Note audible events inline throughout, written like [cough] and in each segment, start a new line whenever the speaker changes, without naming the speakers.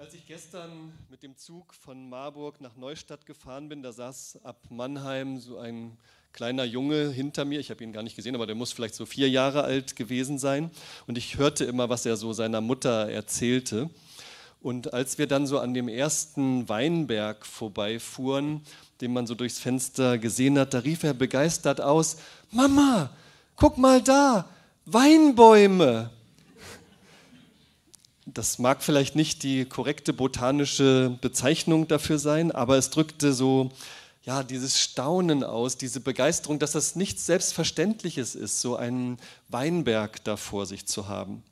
Als ich gestern mit dem Zug von Marburg nach Neustadt gefahren bin, da saß ab Mannheim so ein kleiner Junge hinter mir. Ich habe ihn gar nicht gesehen, aber der muss vielleicht so vier Jahre alt gewesen sein. Und ich hörte immer, was er so seiner Mutter erzählte. Und als wir dann so an dem ersten Weinberg vorbeifuhren, den man so durchs Fenster gesehen hat, da rief er begeistert aus, Mama, guck mal da, Weinbäume. Das mag vielleicht nicht die korrekte botanische Bezeichnung dafür sein, aber es drückte so ja, dieses Staunen aus, diese Begeisterung, dass das nichts Selbstverständliches ist, so einen Weinberg da vor sich zu haben.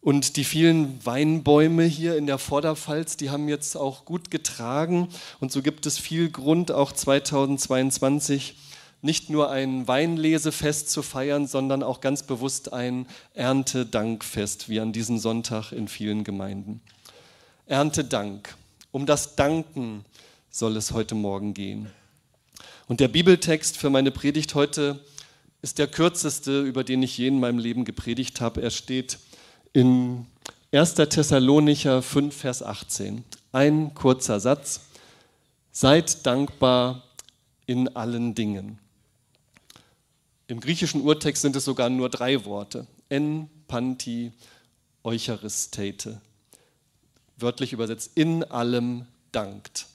Und die vielen Weinbäume hier in der Vorderpfalz, die haben jetzt auch gut getragen. Und so gibt es viel Grund, auch 2022 nicht nur ein Weinlesefest zu feiern, sondern auch ganz bewusst ein Erntedankfest, wie an diesem Sonntag in vielen Gemeinden. Erntedank. Um das Danken soll es heute Morgen gehen. Und der Bibeltext für meine Predigt heute ist der kürzeste, über den ich je in meinem Leben gepredigt habe. Er steht in 1. Thessalonicher 5, Vers 18. Ein kurzer Satz. Seid dankbar in allen Dingen. Im griechischen Urtext sind es sogar nur drei Worte. En, Panti, Eucharistete. Wörtlich übersetzt, in allem dankt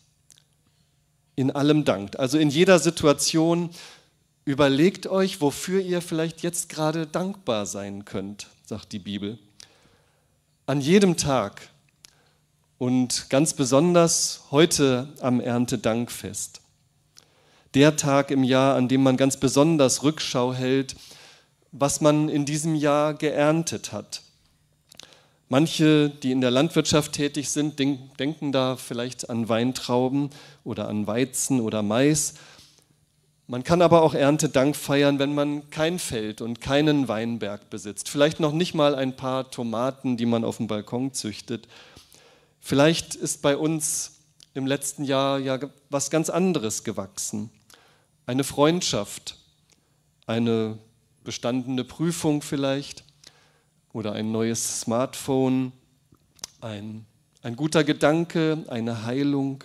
in allem dankt. Also in jeder Situation überlegt euch, wofür ihr vielleicht jetzt gerade dankbar sein könnt, sagt die Bibel. An jedem Tag und ganz besonders heute am Erntedankfest. Der Tag im Jahr, an dem man ganz besonders Rückschau hält, was man in diesem Jahr geerntet hat. Manche, die in der Landwirtschaft tätig sind, denken da vielleicht an Weintrauben oder an Weizen oder Mais. Man kann aber auch Erntedank feiern, wenn man kein Feld und keinen Weinberg besitzt. Vielleicht noch nicht mal ein paar Tomaten, die man auf dem Balkon züchtet. Vielleicht ist bei uns im letzten Jahr ja was ganz anderes gewachsen. Eine Freundschaft, eine bestandene Prüfung vielleicht oder ein neues Smartphone, ein, ein guter Gedanke, eine Heilung,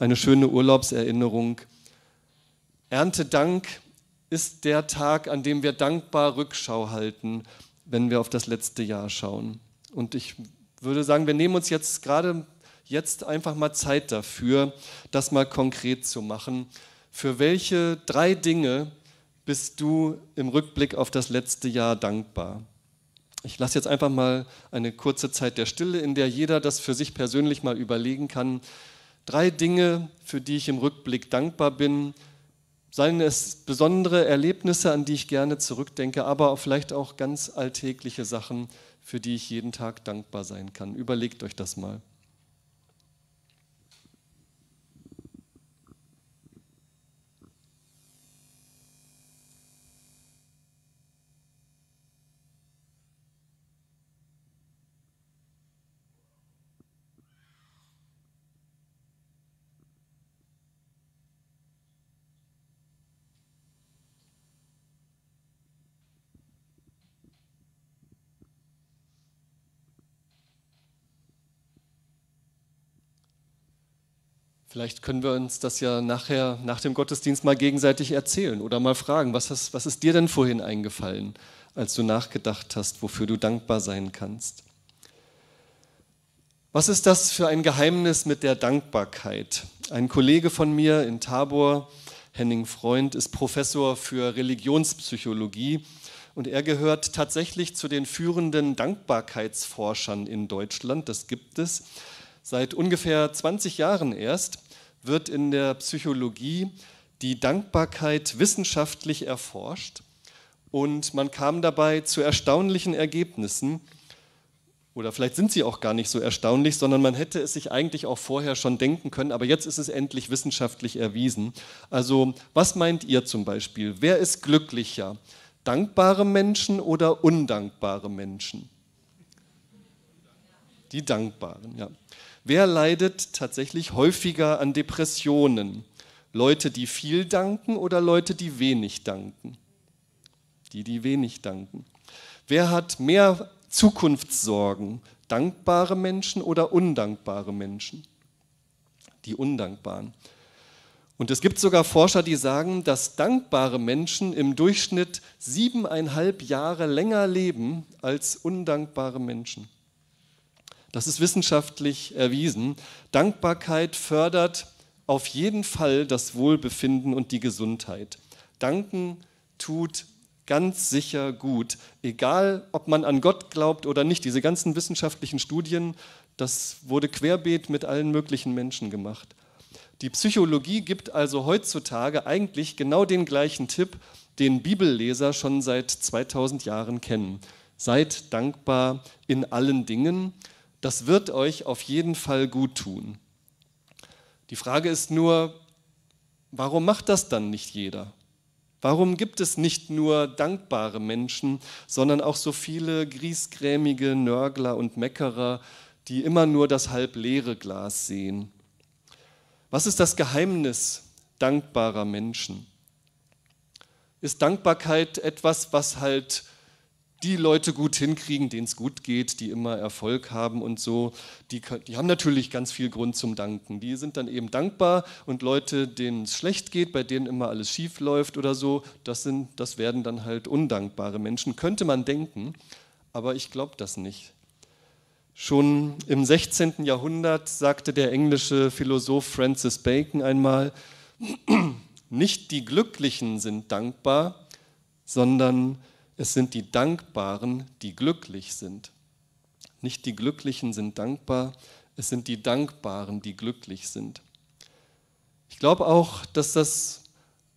eine schöne Urlaubserinnerung. Erntedank ist der Tag, an dem wir dankbar Rückschau halten, wenn wir auf das letzte Jahr schauen. Und ich würde sagen, wir nehmen uns jetzt gerade jetzt einfach mal Zeit dafür, das mal konkret zu machen. Für welche drei Dinge bist du im Rückblick auf das letzte Jahr dankbar? Ich lasse jetzt einfach mal eine kurze Zeit der Stille, in der jeder das für sich persönlich mal überlegen kann. Drei Dinge, für die ich im Rückblick dankbar bin. Seien es besondere Erlebnisse, an die ich gerne zurückdenke, aber vielleicht auch ganz alltägliche Sachen, für die ich jeden Tag dankbar sein kann. Überlegt euch das mal. Vielleicht können wir uns das ja nachher, nach dem Gottesdienst mal gegenseitig erzählen oder mal fragen, was, hast, was ist dir denn vorhin eingefallen, als du nachgedacht hast, wofür du dankbar sein kannst? Was ist das für ein Geheimnis mit der Dankbarkeit? Ein Kollege von mir in Tabor, Henning Freund, ist Professor für Religionspsychologie und er gehört tatsächlich zu den führenden Dankbarkeitsforschern in Deutschland. Das gibt es. Seit ungefähr 20 Jahren erst wird in der Psychologie die Dankbarkeit wissenschaftlich erforscht und man kam dabei zu erstaunlichen Ergebnissen. Oder vielleicht sind sie auch gar nicht so erstaunlich, sondern man hätte es sich eigentlich auch vorher schon denken können, aber jetzt ist es endlich wissenschaftlich erwiesen. Also was meint ihr zum Beispiel? Wer ist glücklicher? Dankbare Menschen oder undankbare Menschen? Die Dankbaren, ja. Wer leidet tatsächlich häufiger an Depressionen? Leute, die viel danken oder Leute, die wenig danken? Die, die wenig danken. Wer hat mehr Zukunftssorgen? dankbare Menschen oder undankbare Menschen? Die Undankbaren. Und es gibt sogar Forscher, die sagen, dass dankbare Menschen im Durchschnitt siebeneinhalb Jahre länger leben als undankbare Menschen. Das ist wissenschaftlich erwiesen. Dankbarkeit fördert auf jeden Fall das Wohlbefinden und die Gesundheit. Danken tut ganz sicher gut, egal ob man an Gott glaubt oder nicht. Diese ganzen wissenschaftlichen Studien, das wurde querbeet mit allen möglichen Menschen gemacht. Die Psychologie gibt also heutzutage eigentlich genau den gleichen Tipp, den Bibelleser schon seit 2000 Jahren kennen. Seid dankbar in allen Dingen. Das wird euch auf jeden Fall gut tun. Die Frage ist nur, warum macht das dann nicht jeder? Warum gibt es nicht nur dankbare Menschen, sondern auch so viele griesgrämige Nörgler und Meckerer, die immer nur das halb leere Glas sehen? Was ist das Geheimnis dankbarer Menschen? Ist Dankbarkeit etwas, was halt die Leute gut hinkriegen, denen es gut geht, die immer Erfolg haben und so, die, die, haben natürlich ganz viel Grund zum Danken. Die sind dann eben dankbar und Leute, denen es schlecht geht, bei denen immer alles schief läuft oder so, das, sind, das werden dann halt undankbare Menschen, könnte man denken, aber ich glaube das nicht. Schon im 16. Jahrhundert sagte der englische Philosoph Francis Bacon einmal, [clears throat] nicht die Glücklichen sind dankbar, sondern es sind die Dankbaren, die glücklich sind. Nicht die Glücklichen sind dankbar, es sind die Dankbaren, die glücklich sind. Ich glaube auch, dass das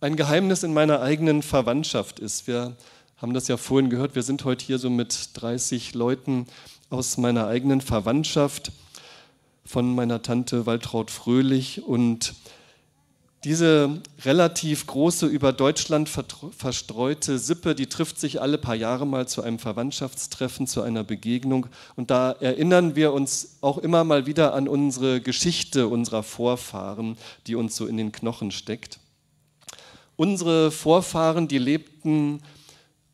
ein Geheimnis in meiner eigenen Verwandtschaft ist. Wir haben das ja vorhin gehört, wir sind heute hier so mit 30 Leuten aus meiner eigenen Verwandtschaft, von meiner Tante Waltraud Fröhlich und diese relativ große, über Deutschland verstreute Sippe, die trifft sich alle paar Jahre mal zu einem Verwandtschaftstreffen, zu einer Begegnung. Und da erinnern wir uns auch immer mal wieder an unsere Geschichte unserer Vorfahren, die uns so in den Knochen steckt. Unsere Vorfahren, die lebten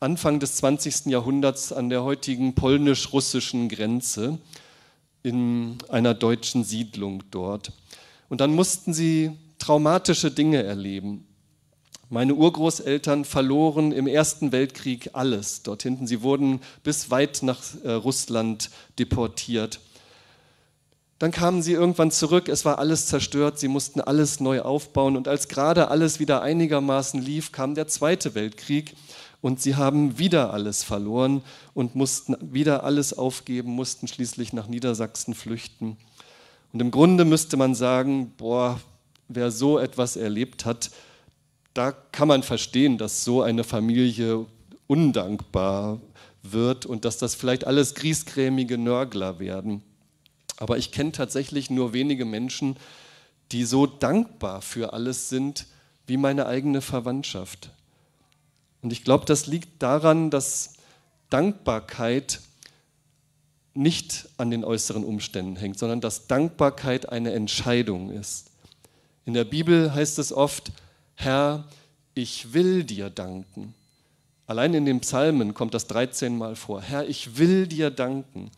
Anfang des 20. Jahrhunderts an der heutigen polnisch-russischen Grenze in einer deutschen Siedlung dort. Und dann mussten sie traumatische Dinge erleben. Meine Urgroßeltern verloren im Ersten Weltkrieg alles dort hinten. Sie wurden bis weit nach äh, Russland deportiert. Dann kamen sie irgendwann zurück, es war alles zerstört, sie mussten alles neu aufbauen und als gerade alles wieder einigermaßen lief, kam der Zweite Weltkrieg und sie haben wieder alles verloren und mussten wieder alles aufgeben, mussten schließlich nach Niedersachsen flüchten. Und im Grunde müsste man sagen, boah, wer so etwas erlebt hat, da kann man verstehen, dass so eine Familie undankbar wird und dass das vielleicht alles griesgrämige Nörgler werden. Aber ich kenne tatsächlich nur wenige Menschen, die so dankbar für alles sind wie meine eigene Verwandtschaft. Und ich glaube, das liegt daran, dass Dankbarkeit nicht an den äußeren Umständen hängt, sondern dass Dankbarkeit eine Entscheidung ist. In der Bibel heißt es oft, Herr, ich will dir danken. Allein in den Psalmen kommt das 13 Mal vor. Herr, ich will dir danken.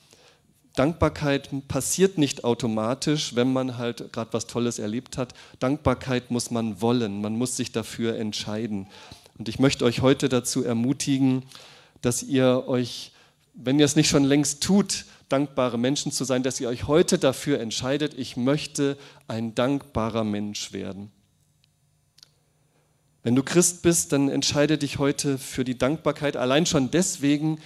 Dankbarkeit passiert nicht automatisch, wenn man halt gerade was Tolles erlebt hat. Dankbarkeit muss man wollen, man muss sich dafür entscheiden. Und ich möchte euch heute dazu ermutigen, dass ihr euch, wenn ihr es nicht schon längst tut, dankbare Menschen zu sein, dass ihr euch heute dafür entscheidet, ich möchte ein dankbarer Mensch werden. Wenn du Christ bist, dann entscheide dich heute für die Dankbarkeit, allein schon deswegen,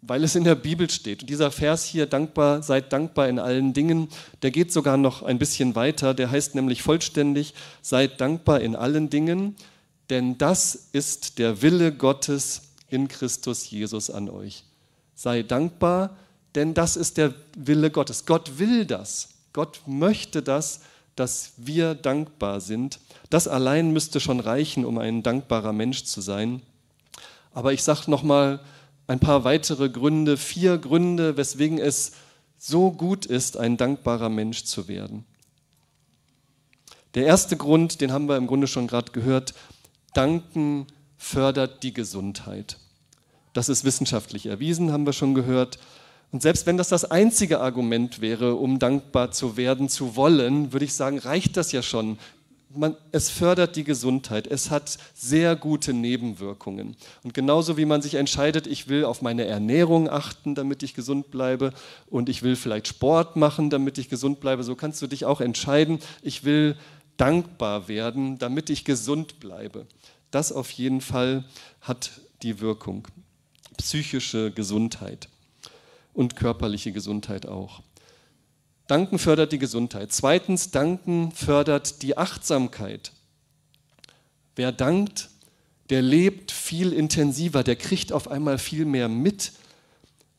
weil es in der Bibel steht. Und dieser Vers hier, dankbar, seid dankbar in allen Dingen, der geht sogar noch ein bisschen weiter. Der heißt nämlich vollständig, seid dankbar in allen Dingen, denn das ist der Wille Gottes in Christus Jesus an euch. Sei dankbar, denn das ist der Wille Gottes. Gott will das. Gott möchte das, dass wir dankbar sind. Das allein müsste schon reichen, um ein dankbarer Mensch zu sein. Aber ich sage nochmal ein paar weitere Gründe, vier Gründe, weswegen es so gut ist, ein dankbarer Mensch zu werden. Der erste Grund, den haben wir im Grunde schon gerade gehört, Danken fördert die Gesundheit. Das ist wissenschaftlich erwiesen, haben wir schon gehört. Und selbst wenn das das einzige Argument wäre, um dankbar zu werden, zu wollen, würde ich sagen, reicht das ja schon. Man, es fördert die Gesundheit, es hat sehr gute Nebenwirkungen. Und genauso wie man sich entscheidet, ich will auf meine Ernährung achten, damit ich gesund bleibe, und ich will vielleicht Sport machen, damit ich gesund bleibe, so kannst du dich auch entscheiden, ich will dankbar werden, damit ich gesund bleibe. Das auf jeden Fall hat die Wirkung. Psychische Gesundheit und körperliche Gesundheit auch. Danken fördert die Gesundheit. Zweitens, Danken fördert die Achtsamkeit. Wer dankt, der lebt viel intensiver, der kriegt auf einmal viel mehr mit.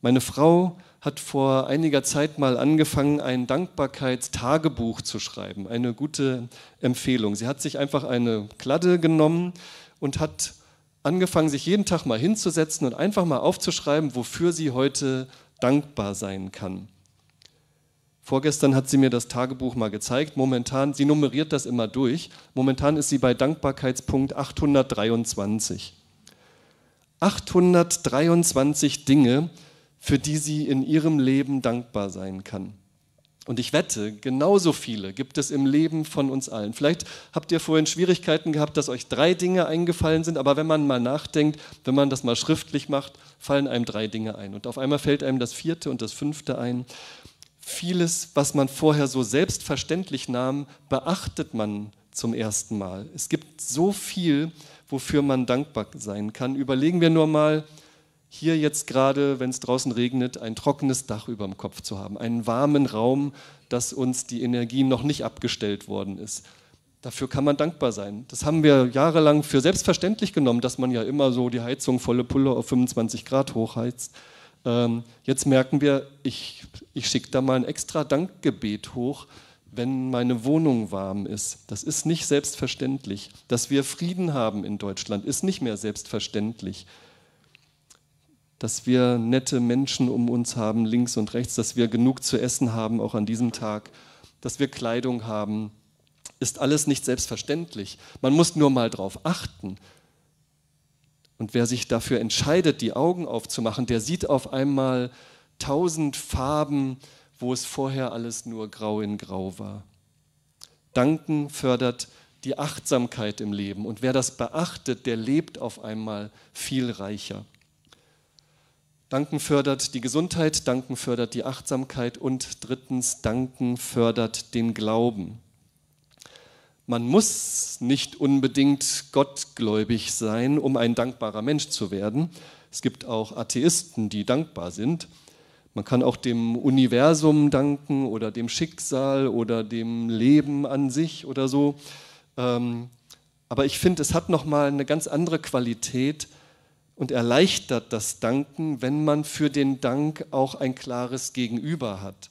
Meine Frau hat vor einiger Zeit mal angefangen, ein Dankbarkeitstagebuch zu schreiben. Eine gute Empfehlung. Sie hat sich einfach eine Kladde genommen und hat angefangen, sich jeden Tag mal hinzusetzen und einfach mal aufzuschreiben, wofür sie heute dankbar sein kann. Vorgestern hat sie mir das Tagebuch mal gezeigt. Momentan, sie nummeriert das immer durch. Momentan ist sie bei Dankbarkeitspunkt 823. 823 Dinge, für die sie in ihrem Leben dankbar sein kann. Und ich wette, genauso viele gibt es im Leben von uns allen. Vielleicht habt ihr vorhin Schwierigkeiten gehabt, dass euch drei Dinge eingefallen sind, aber wenn man mal nachdenkt, wenn man das mal schriftlich macht, fallen einem drei Dinge ein. Und auf einmal fällt einem das vierte und das fünfte ein. Vieles, was man vorher so selbstverständlich nahm, beachtet man zum ersten Mal. Es gibt so viel, wofür man dankbar sein kann. Überlegen wir nur mal, hier jetzt gerade, wenn es draußen regnet, ein trockenes Dach über dem Kopf zu haben, einen warmen Raum, dass uns die Energie noch nicht abgestellt worden ist. Dafür kann man dankbar sein. Das haben wir jahrelang für selbstverständlich genommen, dass man ja immer so die Heizung volle Pulle auf 25 Grad hochheizt. Ähm, jetzt merken wir, ich, ich schicke da mal ein extra Dankgebet hoch, wenn meine Wohnung warm ist. Das ist nicht selbstverständlich. Dass wir Frieden haben in Deutschland, ist nicht mehr selbstverständlich dass wir nette Menschen um uns haben, links und rechts, dass wir genug zu essen haben, auch an diesem Tag, dass wir Kleidung haben, ist alles nicht selbstverständlich. Man muss nur mal darauf achten. Und wer sich dafür entscheidet, die Augen aufzumachen, der sieht auf einmal tausend Farben, wo es vorher alles nur grau in grau war. Danken fördert die Achtsamkeit im Leben. Und wer das beachtet, der lebt auf einmal viel reicher. Danken fördert die Gesundheit, Danken fördert die Achtsamkeit und drittens, Danken fördert den Glauben. Man muss nicht unbedingt gottgläubig sein, um ein dankbarer Mensch zu werden. Es gibt auch Atheisten, die dankbar sind. Man kann auch dem Universum danken oder dem Schicksal oder dem Leben an sich oder so. Ähm, aber ich finde, es hat nochmal eine ganz andere Qualität, und erleichtert das Danken, wenn man für den Dank auch ein klares Gegenüber hat.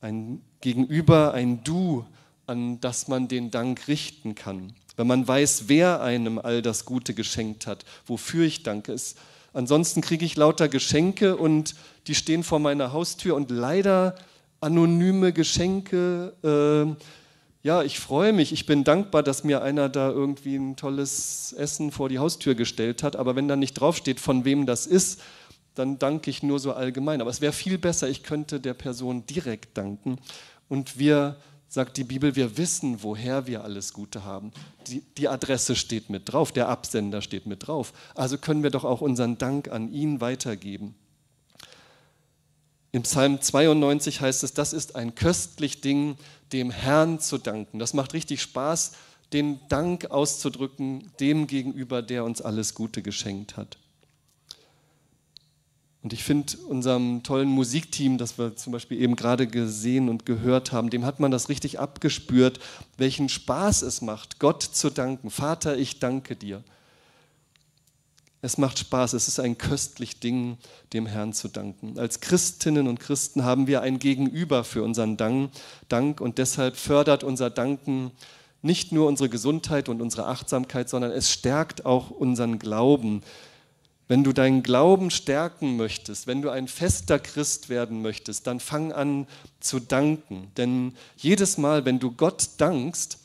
Ein Gegenüber, ein Du, an das man den Dank richten kann. Wenn man weiß, wer einem all das Gute geschenkt hat, wofür ich danke. Es, ansonsten kriege ich lauter Geschenke und die stehen vor meiner Haustür und leider anonyme Geschenke. Äh, ja, ich freue mich, ich bin dankbar, dass mir einer da irgendwie ein tolles Essen vor die Haustür gestellt hat, aber wenn da nicht draufsteht, von wem das ist, dann danke ich nur so allgemein. Aber es wäre viel besser, ich könnte der Person direkt danken. Und wir, sagt die Bibel, wir wissen, woher wir alles Gute haben. Die, die Adresse steht mit drauf, der Absender steht mit drauf. Also können wir doch auch unseren Dank an ihn weitergeben. Im Psalm 92 heißt es, das ist ein köstlich Ding, dem Herrn zu danken. Das macht richtig Spaß, den Dank auszudrücken dem gegenüber, der uns alles Gute geschenkt hat. Und ich finde, unserem tollen Musikteam, das wir zum Beispiel eben gerade gesehen und gehört haben, dem hat man das richtig abgespürt, welchen Spaß es macht, Gott zu danken. Vater, ich danke dir. Es macht Spaß, es ist ein köstlich Ding, dem Herrn zu danken. Als Christinnen und Christen haben wir ein Gegenüber für unseren Dank und deshalb fördert unser Danken nicht nur unsere Gesundheit und unsere Achtsamkeit, sondern es stärkt auch unseren Glauben. Wenn du deinen Glauben stärken möchtest, wenn du ein fester Christ werden möchtest, dann fang an zu danken. Denn jedes Mal, wenn du Gott dankst,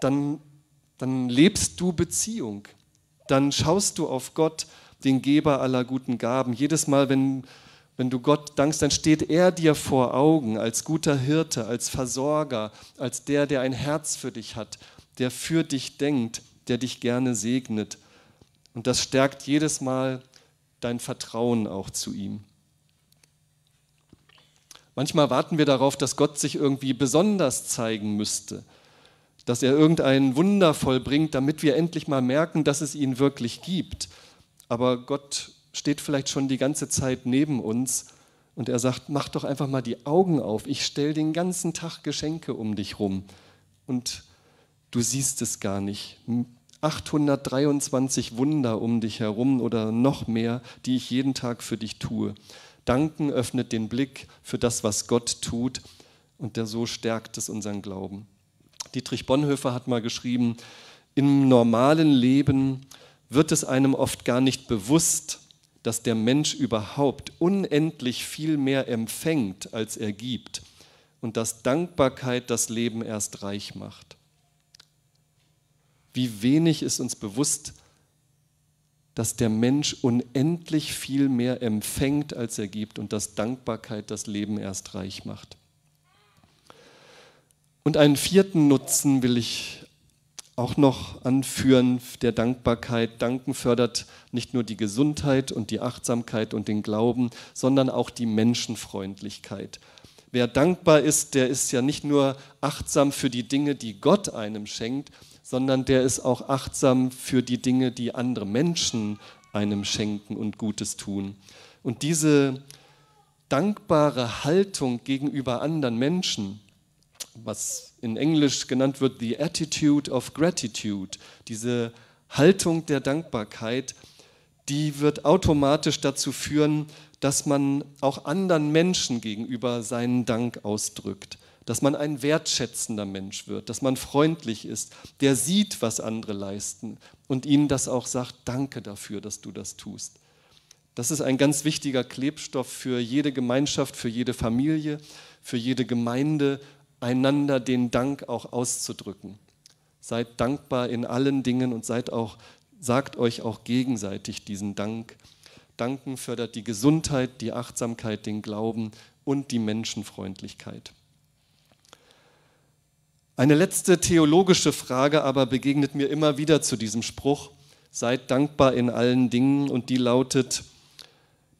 dann, dann lebst du Beziehung dann schaust du auf Gott, den Geber aller guten Gaben. Jedes Mal, wenn, wenn du Gott dankst, dann steht er dir vor Augen als guter Hirte, als Versorger, als der, der ein Herz für dich hat, der für dich denkt, der dich gerne segnet. Und das stärkt jedes Mal dein Vertrauen auch zu ihm. Manchmal warten wir darauf, dass Gott sich irgendwie besonders zeigen müsste, dass er irgendein Wunder vollbringt, damit wir endlich mal merken, dass es ihn wirklich gibt. Aber Gott steht vielleicht schon die ganze Zeit neben uns und er sagt, mach doch einfach mal die Augen auf, ich stelle den ganzen Tag Geschenke um dich rum und du siehst es gar nicht. 823 Wunder um dich herum oder noch mehr, die ich jeden Tag für dich tue. Danken öffnet den Blick für das, was Gott tut und der so stärkt es unseren Glauben. Dietrich Bonhoeffer hat mal geschrieben, im normalen Leben wird es einem oft gar nicht bewusst, dass der Mensch überhaupt unendlich viel mehr empfängt, als er gibt und dass Dankbarkeit das Leben erst reich macht. Wie wenig ist uns bewusst, dass der Mensch unendlich viel mehr empfängt, als er gibt und dass Dankbarkeit das Leben erst reich macht. Und einen vierten Nutzen will ich auch noch anführen der Dankbarkeit. Danken fördert nicht nur die Gesundheit und die Achtsamkeit und den Glauben, sondern auch die Menschenfreundlichkeit. Wer dankbar ist, der ist ja nicht nur achtsam für die Dinge, die Gott einem schenkt, sondern der ist auch achtsam für die Dinge, die andere Menschen einem schenken und Gutes tun. Und diese dankbare Haltung gegenüber anderen Menschen, was in Englisch genannt wird, the attitude of gratitude, diese Haltung der Dankbarkeit, die wird automatisch dazu führen, dass man auch anderen Menschen gegenüber seinen Dank ausdrückt dass man ein wertschätzender Mensch wird, dass man freundlich ist, der sieht, was andere leisten und ihnen das auch sagt, danke dafür, dass du das tust. Das ist ein ganz wichtiger Klebstoff für jede Gemeinschaft, für jede Familie, für jede Gemeinde, einander den Dank auch auszudrücken. Seid dankbar in allen Dingen und seid auch, sagt euch auch gegenseitig diesen Dank. Danken fördert die Gesundheit, die Achtsamkeit, den Glauben und die Menschenfreundlichkeit. Eine letzte theologische Frage aber begegnet mir immer wieder zu diesem Spruch, seid dankbar in allen Dingen und die lautet,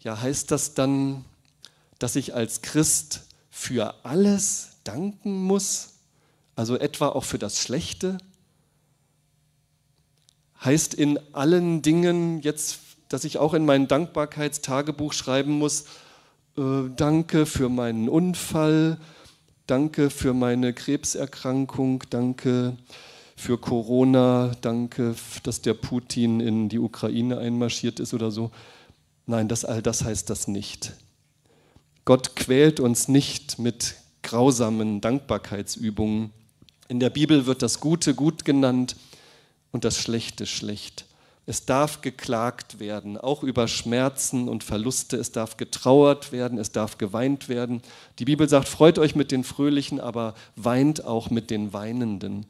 ja heißt das dann, dass ich als Christ für alles danken muss, also etwa auch für das Schlechte? Heißt in allen Dingen jetzt, dass ich auch in mein Dankbarkeitstagebuch schreiben muss, äh, danke für meinen Unfall, Danke für meine Krebserkrankung, danke für Corona, danke, dass der Putin in die Ukraine einmarschiert ist oder so. Nein, das, all das heißt das nicht. Gott quält uns nicht mit grausamen Dankbarkeitsübungen. In der Bibel wird das Gute gut genannt und das Schlechte schlecht. Es darf geklagt werden, auch über Schmerzen und Verluste. Es darf getrauert werden, es darf geweint werden. Die Bibel sagt, freut euch mit den Fröhlichen, aber weint auch mit den Weinenden.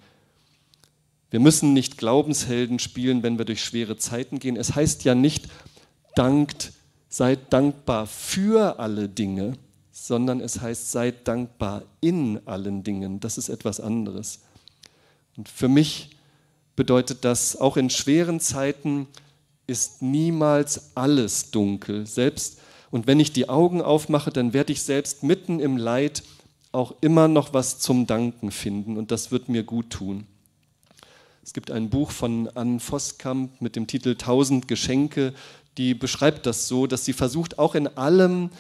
Wir müssen nicht Glaubenshelden spielen, wenn wir durch schwere Zeiten gehen. Es heißt ja nicht, dankt, seid dankbar für alle Dinge, sondern es heißt, seid dankbar in allen Dingen. Das ist etwas anderes. Und für mich bedeutet das, auch in schweren Zeiten ist niemals alles dunkel. Selbst und wenn ich die Augen aufmache, dann werde ich selbst mitten im Leid auch immer noch was zum Danken finden und das wird mir gut tun. Es gibt ein Buch von Anne Voskamp mit dem Titel Tausend Geschenke, die beschreibt das so, dass sie versucht, auch in allem,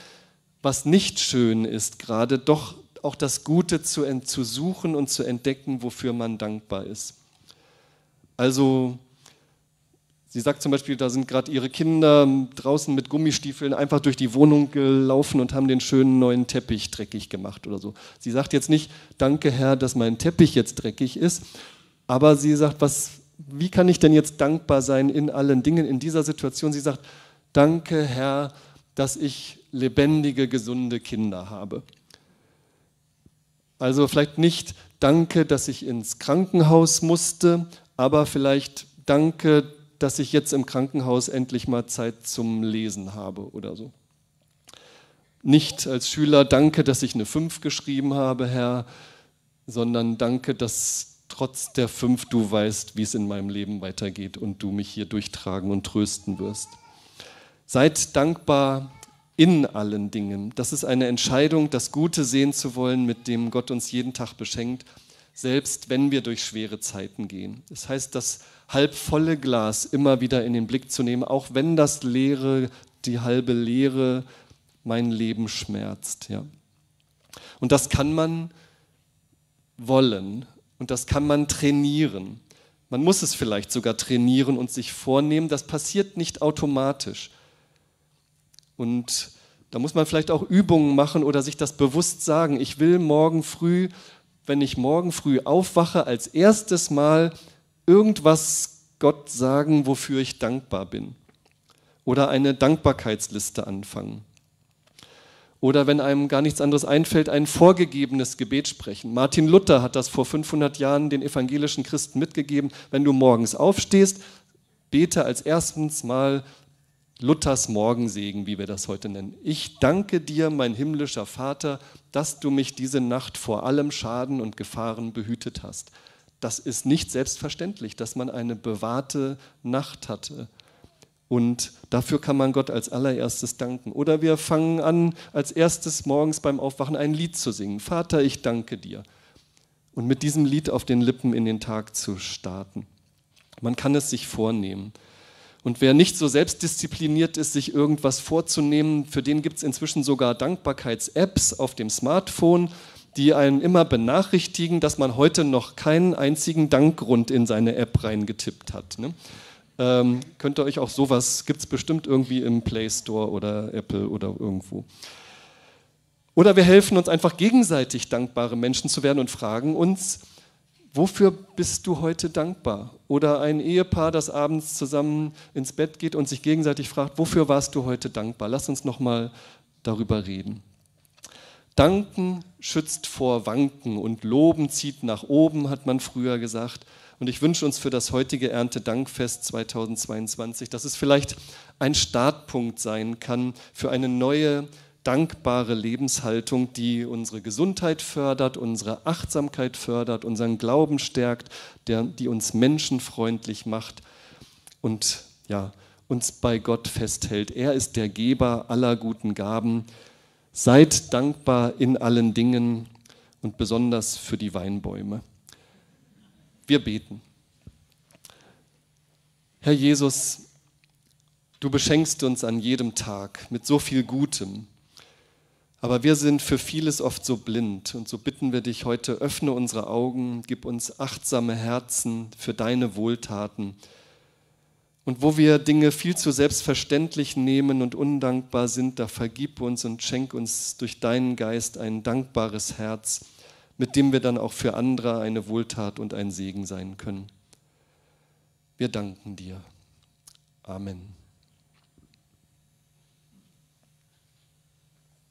was nicht schön ist, gerade doch auch das Gute zu, zu suchen und zu entdecken, wofür man dankbar ist. Also sie sagt zum Beispiel, da sind gerade ihre Kinder draußen mit Gummistiefeln einfach durch die Wohnung gelaufen und haben den schönen neuen Teppich dreckig gemacht oder so. Sie sagt jetzt nicht, danke Herr, dass mein Teppich jetzt dreckig ist, aber sie sagt, was, wie kann ich denn jetzt dankbar sein in allen Dingen in dieser Situation? Sie sagt, danke Herr, dass ich lebendige, gesunde Kinder habe. Also vielleicht nicht danke, dass ich ins Krankenhaus musste, aber vielleicht danke, dass ich jetzt im Krankenhaus endlich mal Zeit zum Lesen habe oder so. Nicht als Schüler, danke, dass ich eine 5 geschrieben habe, Herr, sondern danke, dass trotz der 5 du weißt, wie es in meinem Leben weitergeht und du mich hier durchtragen und trösten wirst. Seid dankbar in allen Dingen. Das ist eine Entscheidung, das Gute sehen zu wollen, mit dem Gott uns jeden Tag beschenkt, selbst wenn wir durch schwere Zeiten gehen. Das heißt, das halbvolle Glas immer wieder in den Blick zu nehmen, auch wenn das leere, die halbe Leere mein Leben schmerzt. Ja. Und das kann man wollen und das kann man trainieren. Man muss es vielleicht sogar trainieren und sich vornehmen. Das passiert nicht automatisch. Und da muss man vielleicht auch Übungen machen oder sich das bewusst sagen. Ich will morgen früh, wenn ich morgen früh aufwache, als erstes Mal irgendwas Gott sagen, wofür ich dankbar bin. Oder eine Dankbarkeitsliste anfangen. Oder wenn einem gar nichts anderes einfällt, ein vorgegebenes Gebet sprechen. Martin Luther hat das vor 500 Jahren den evangelischen Christen mitgegeben. Wenn du morgens aufstehst, bete als erstens mal Luthers Morgensegen, wie wir das heute nennen. Ich danke dir, mein himmlischer Vater, dass du mich diese Nacht vor allem Schaden und Gefahren behütet hast. Das ist nicht selbstverständlich, dass man eine bewahrte Nacht hatte. Und dafür kann man Gott als allererstes danken. Oder wir fangen an, als erstes morgens beim Aufwachen ein Lied zu singen. Vater, ich danke dir. Und mit diesem Lied auf den Lippen in den Tag zu starten. Man kann es sich vornehmen. Und wer nicht so selbstdiszipliniert ist, sich irgendwas vorzunehmen, für den gibt es inzwischen sogar Dankbarkeits-Apps auf dem Smartphone, die einen immer benachrichtigen, dass man heute noch keinen einzigen Dankgrund in seine App reingetippt hat. Ne? Ähm, könnt ihr euch auch sowas, gibt es bestimmt irgendwie im Play Store oder Apple oder irgendwo. Oder wir helfen uns einfach gegenseitig dankbare Menschen zu werden und fragen uns, wofür bist du heute dankbar? Oder ein Ehepaar, das abends zusammen ins Bett geht und sich gegenseitig fragt, wofür warst du heute dankbar? Lass uns nochmal darüber reden. Danken schützt vor Wanken und Loben zieht nach oben, hat man früher gesagt. Und ich wünsche uns für das heutige Erntedankfest 2022, dass es vielleicht ein Startpunkt sein kann für eine neue, dankbare Lebenshaltung, die unsere Gesundheit fördert, unsere Achtsamkeit fördert, unseren Glauben stärkt, der, die uns menschenfreundlich macht und ja, uns bei Gott festhält. Er ist der Geber aller guten Gaben. Seid dankbar in allen Dingen und besonders für die Weinbäume. Wir beten. Herr Jesus, du beschenkst uns an jedem Tag mit so viel Gutem, aber wir sind für vieles oft so blind und so bitten wir dich heute, öffne unsere Augen, gib uns achtsame Herzen für deine Wohltaten. Und wo wir Dinge viel zu selbstverständlich nehmen und undankbar sind, da vergib uns und schenk uns durch deinen Geist ein dankbares Herz mit dem wir dann auch für andere eine Wohltat und ein Segen sein können. Wir danken dir. Amen.